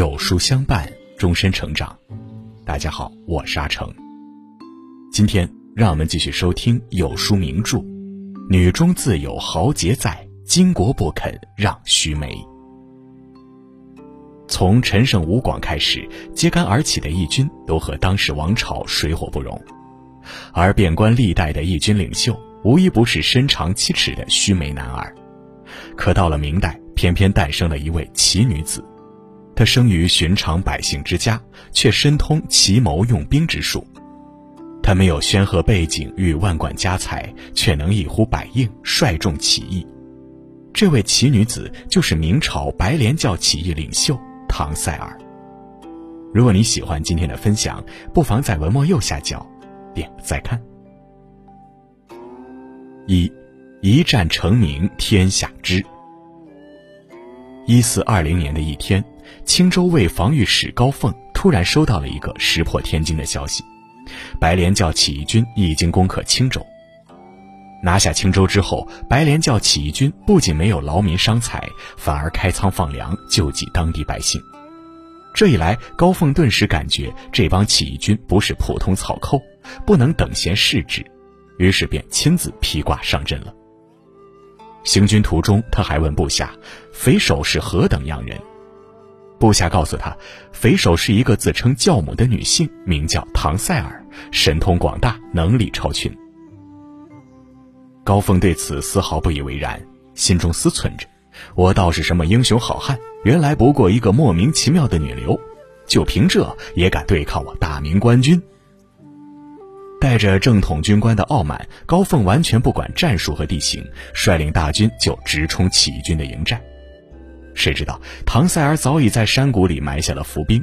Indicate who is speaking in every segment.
Speaker 1: 有书相伴，终身成长。大家好，我是阿成。今天让我们继续收听有书名著《女中自有豪杰在，巾帼不肯让须眉》。从陈胜吴广开始，揭竿而起的义军都和当时王朝水火不容，而遍观历代的义军领袖，无一不是身长七尺的须眉男儿。可到了明代，偏偏诞生了一位奇女子。他生于寻常百姓之家，却深通奇谋用兵之术。他没有煊赫背景与万贯家财，却能一呼百应，率众起义。这位奇女子就是明朝白莲教起义领袖唐赛尔。如果你喜欢今天的分享，不妨在文末右下角点个再看。一，一战成名天下知。一四二零年的一天。青州卫防御使高凤突然收到了一个石破天惊的消息：白莲教起义军已经攻克青州。拿下青州之后，白莲教起义军不仅没有劳民伤财，反而开仓放粮，救济当地百姓。这一来，高凤顿时感觉这帮起义军不是普通草寇，不能等闲视之，于是便亲自披挂上阵了。行军途中，他还问部下：“匪首是何等样人？”部下告诉他，匪首是一个自称教母的女性，名叫唐塞尔，神通广大，能力超群。高凤对此丝毫不以为然，心中思忖着：我倒是什么英雄好汉，原来不过一个莫名其妙的女流，就凭这也敢对抗我大明官军？带着正统军官的傲慢，高凤完全不管战术和地形，率领大军就直冲起义军的营寨。谁知道唐塞尔早已在山谷里埋下了伏兵，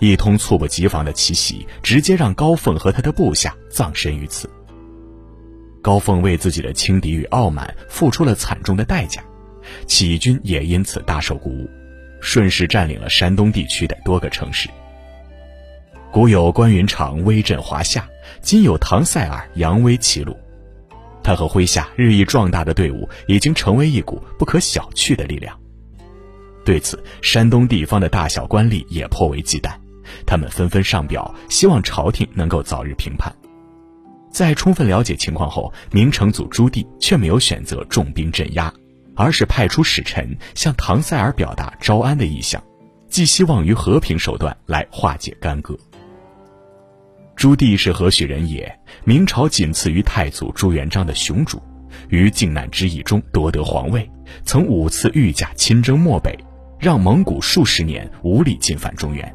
Speaker 1: 一通猝不及防的奇袭，直接让高凤和他的部下葬身于此。高凤为自己的轻敌与傲慢付出了惨重的代价，起义军也因此大受鼓舞，顺势占领了山东地区的多个城市。古有关云长威震华夏，今有唐塞尔扬威齐鲁，他和麾下日益壮大的队伍已经成为一股不可小觑的力量。对此，山东地方的大小官吏也颇为忌惮，他们纷纷上表，希望朝廷能够早日平叛。在充分了解情况后，明成祖朱棣却没有选择重兵镇压，而是派出使臣向唐塞尔表达招安的意向，寄希望于和平手段来化解干戈。朱棣是何许人也？明朝仅次于太祖朱元璋的雄主，于靖难之役中夺得皇位，曾五次御驾亲征漠北。让蒙古数十年无力进犯中原。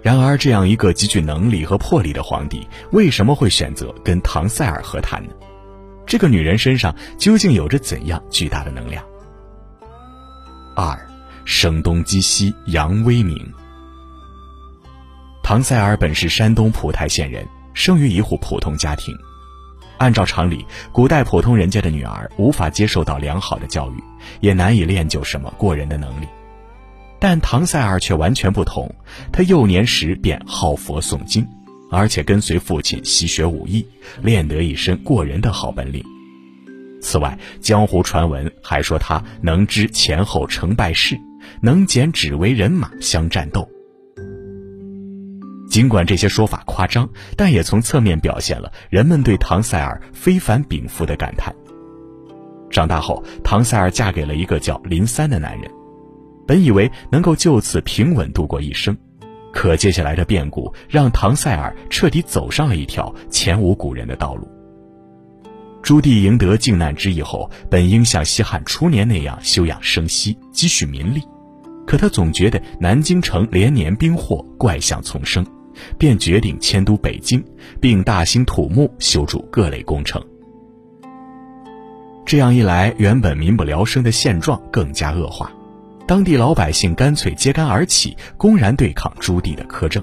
Speaker 1: 然而，这样一个极具能力和魄力的皇帝，为什么会选择跟唐塞尔和谈呢？这个女人身上究竟有着怎样巨大的能量？二，声东击西，扬威名。唐塞尔本是山东蒲台县人，生于一户普通家庭。按照常理，古代普通人家的女儿无法接受到良好的教育，也难以练就什么过人的能力。但唐塞尔却完全不同，他幼年时便好佛诵经，而且跟随父亲习学武艺，练得一身过人的好本领。此外，江湖传闻还说他能知前后成败事，能减只为人马相战斗。尽管这些说法夸张，但也从侧面表现了人们对唐塞尔非凡禀赋的感叹。长大后，唐塞尔嫁给了一个叫林三的男人，本以为能够就此平稳度过一生，可接下来的变故让唐塞尔彻底走上了一条前无古人的道路。朱棣赢得靖难之役后，本应像西汉初年那样休养生息，积蓄民力，可他总觉得南京城连年兵祸，怪象丛生。便决定迁都北京，并大兴土木，修筑各类工程。这样一来，原本民不聊生的现状更加恶化，当地老百姓干脆揭竿而起，公然对抗朱棣的苛政。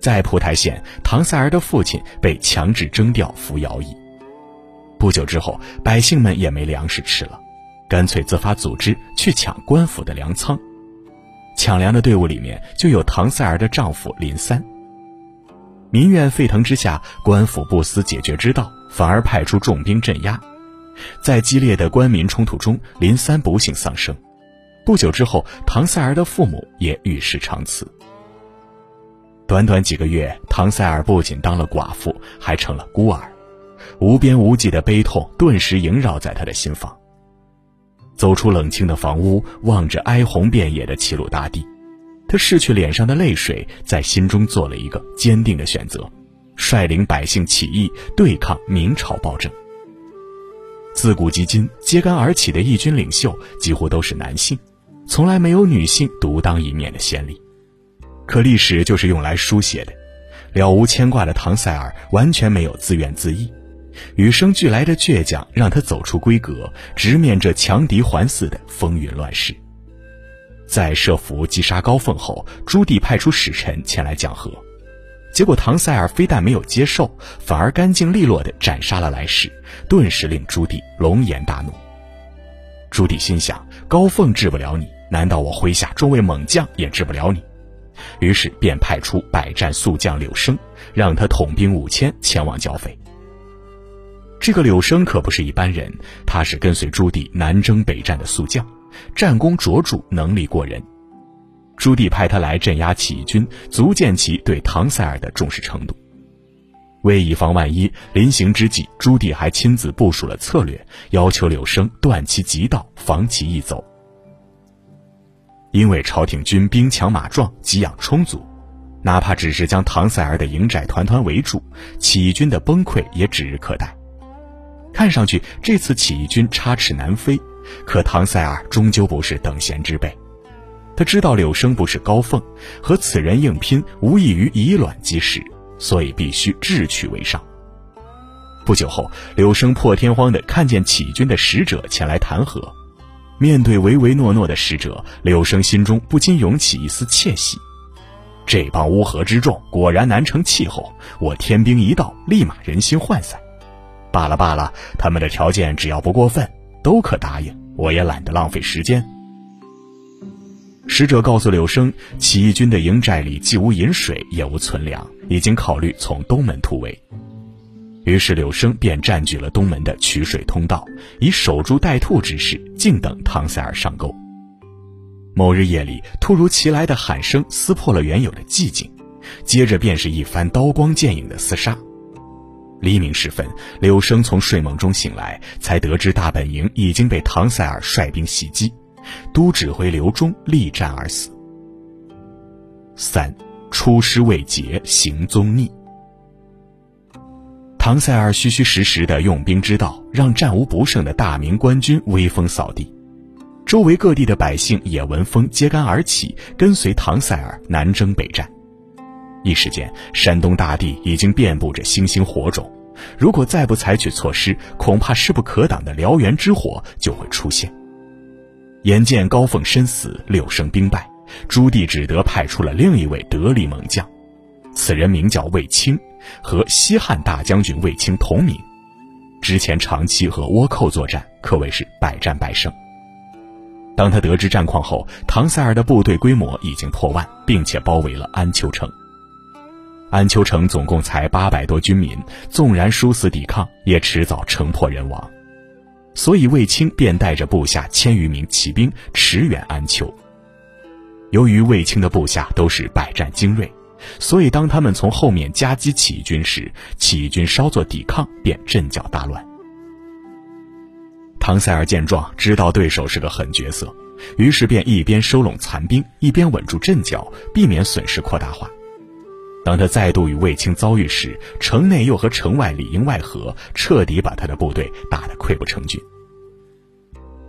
Speaker 1: 在蒲台县，唐塞儿的父亲被强制征调服徭役。不久之后，百姓们也没粮食吃了，干脆自发组织去抢官府的粮仓。抢粮的队伍里面就有唐塞儿的丈夫林三。民怨沸腾之下，官府不思解决之道，反而派出重兵镇压。在激烈的官民冲突中，林三不幸丧生。不久之后，唐塞儿的父母也与世长辞。短短几个月，唐塞尔不仅当了寡妇，还成了孤儿，无边无际的悲痛顿时萦绕在他的心房。走出冷清的房屋，望着哀鸿遍野的齐鲁大地，他拭去脸上的泪水，在心中做了一个坚定的选择：率领百姓起义，对抗明朝暴政。自古及今，揭竿而起的义军领袖几乎都是男性，从来没有女性独当一面的先例。可历史就是用来书写的，了无牵挂的唐塞尔完全没有自怨自艾，与生俱来的倔强让他走出闺阁，直面这强敌环伺的风云乱世。在设伏击杀高凤后，朱棣派出使臣前来讲和，结果唐塞尔非但没有接受，反而干净利落地斩杀了来使，顿时令朱棣龙颜大怒。朱棣心想：高凤治不了你，难道我麾下众位猛将也治不了你？于是便派出百战速将柳生，让他统兵五千前往剿匪。这个柳生可不是一般人，他是跟随朱棣南征北战的速将，战功卓著，能力过人。朱棣派他来镇压起义军，足见其对唐塞尔的重视程度。为以防万一，临行之际，朱棣还亲自部署了策略，要求柳生断其急道，防其易走。因为朝廷军兵强马壮，给养充足，哪怕只是将唐塞尔的营寨团团围住，起义军的崩溃也指日可待。看上去这次起义军插翅难飞，可唐塞尔终究不是等闲之辈。他知道柳生不是高凤，和此人硬拼无异于以卵击石，所以必须智取为上。不久后，柳生破天荒地看见起军的使者前来谈和。面对唯唯诺诺的使者，柳生心中不禁涌起一丝窃喜。这帮乌合之众果然难成气候，我天兵一到，立马人心涣散。罢了罢了，他们的条件只要不过分，都可答应。我也懒得浪费时间。使者告诉柳生，起义军的营寨里既无饮水，也无存粮，已经考虑从东门突围。于是柳生便占据了东门的取水通道，以守株待兔之势，静等唐塞尔上钩。某日夜里，突如其来的喊声撕破了原有的寂静，接着便是一番刀光剑影的厮杀。黎明时分，柳生从睡梦中醒来，才得知大本营已经被唐塞尔率兵袭击，都指挥刘忠力战而死。三，出师未捷，行踪匿。唐塞尔虚虚实实的用兵之道，让战无不胜的大明官军威风扫地，周围各地的百姓也闻风揭竿而起，跟随唐塞尔南征北战。一时间，山东大地已经遍布着星星火种，如果再不采取措施，恐怕势不可挡的燎原之火就会出现。眼见高凤身死，六生兵败，朱棣只得派出了另一位得力猛将，此人名叫卫青。和西汉大将军卫青同名，之前长期和倭寇作战，可谓是百战百胜。当他得知战况后，唐塞尔的部队规模已经破万，并且包围了安丘城。安丘城总共才八百多军民，纵然殊死抵抗，也迟早城破人亡。所以卫青便带着部下千余名骑兵驰援安丘。由于卫青的部下都是百战精锐。所以，当他们从后面夹击起义军时，起义军稍作抵抗，便阵脚大乱。唐塞尔见状，知道对手是个狠角色，于是便一边收拢残兵，一边稳住阵脚，避免损失扩大化。当他再度与卫青遭遇时，城内又和城外里应外合，彻底把他的部队打得溃不成军。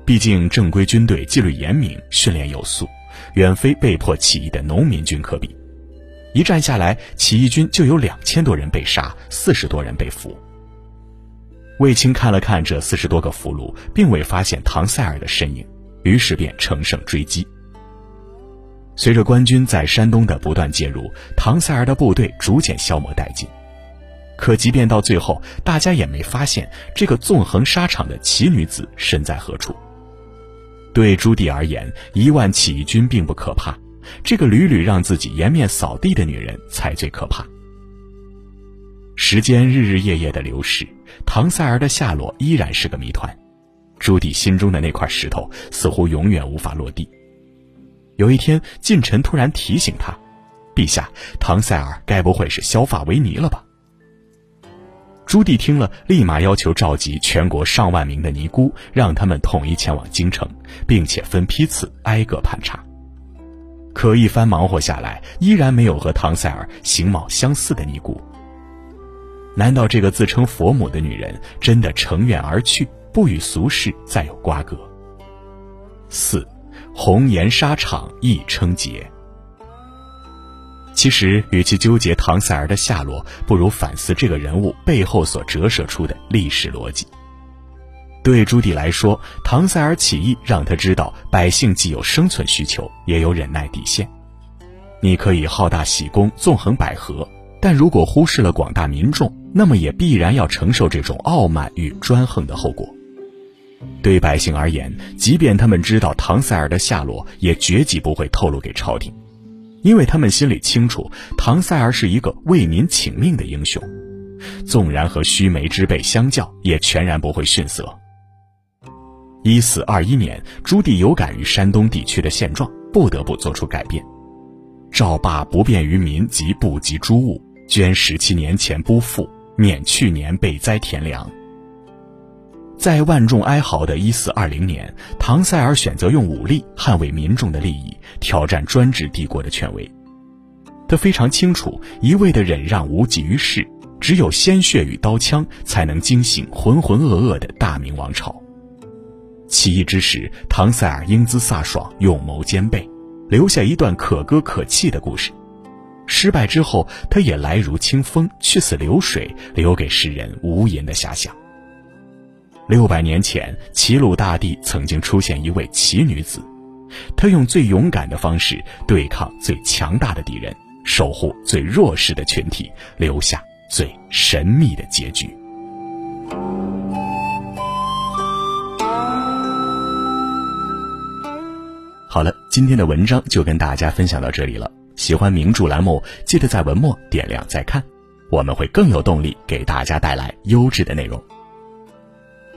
Speaker 1: 毕竟正规军队纪律严明，训练有素，远非被迫起义的农民军可比。一战下来，起义军就有两千多人被杀，四十多人被俘。卫青看了看这四十多个俘虏，并未发现唐塞尔的身影，于是便乘胜追击。随着官军在山东的不断介入，唐塞尔的部队逐渐消磨殆尽。可即便到最后，大家也没发现这个纵横沙场的奇女子身在何处。对朱棣而言，一万起义军并不可怕。这个屡屡让自己颜面扫地的女人才最可怕。时间日日夜夜的流逝，唐塞儿的下落依然是个谜团。朱棣心中的那块石头似乎永远无法落地，有一天，近臣突然提醒他：“陛下，唐塞尔该不会是削发为尼了吧？”朱棣听了，立马要求召集全国上万名的尼姑，让他们统一前往京城，并且分批次挨个盘查。可一番忙活下来，依然没有和唐塞尔形貌相似的尼姑。难道这个自称佛母的女人真的乘愿而去，不与俗世再有瓜葛？四，红颜沙场亦称结。其实，与其纠结唐塞尔的下落，不如反思这个人物背后所折射出的历史逻辑。对朱棣来说，唐塞尔起义让他知道，百姓既有生存需求，也有忍耐底线。你可以好大喜功、纵横捭阖，但如果忽视了广大民众，那么也必然要承受这种傲慢与专横的后果。对百姓而言，即便他们知道唐塞尔的下落，也绝技不会透露给朝廷。因为他们心里清楚，唐塞尔是一个为民请命的英雄，纵然和须眉之辈相较，也全然不会逊色。一四二一年，朱棣有感于山东地区的现状，不得不做出改变。赵霸不便于民及不及诸物，捐十七年前不付，免去年被灾田粮。在万众哀嚎的一四二零年，唐塞尔选择用武力捍卫民众的利益，挑战专制帝国的权威。他非常清楚，一味的忍让无济于事，只有鲜血与刀枪才能惊醒浑浑噩噩的大明王朝。起义之时，唐塞尔英姿飒爽，勇谋兼备，留下一段可歌可泣的故事。失败之后，他也来如清风，去似流水，留给世人无垠的遐想。六百年前，齐鲁大地曾经出现一位奇女子，她用最勇敢的方式对抗最强大的敌人，守护最弱势的群体，留下最神秘的结局。好了，今天的文章就跟大家分享到这里了。喜欢名著栏目，记得在文末点亮再看，我们会更有动力给大家带来优质的内容。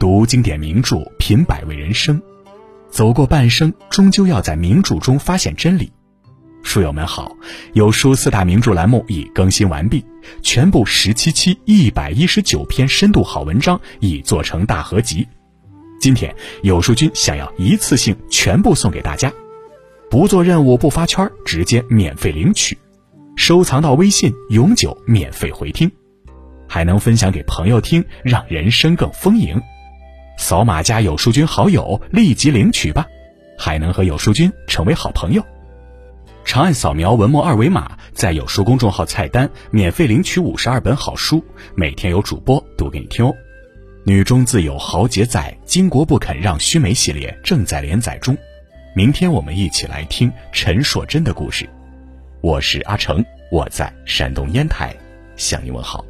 Speaker 1: 读经典名著，品百味人生，走过半生，终究要在名著中发现真理。书友们好，有书四大名著栏目已更新完毕，全部十七期一百一十九篇深度好文章已做成大合集。今天有书君想要一次性全部送给大家，不做任务不发圈，直接免费领取，收藏到微信永久免费回听，还能分享给朋友听，让人生更丰盈。扫码加有书君好友，立即领取吧，还能和有书君成为好朋友。长按扫描文末二维码，在有书公众号菜单免费领取五十二本好书，每天有主播读给你听哦。女中自有豪杰在，巾帼不肯让须眉系列正在连载中。明天我们一起来听陈硕真的故事。我是阿成，我在山东烟台向你问好。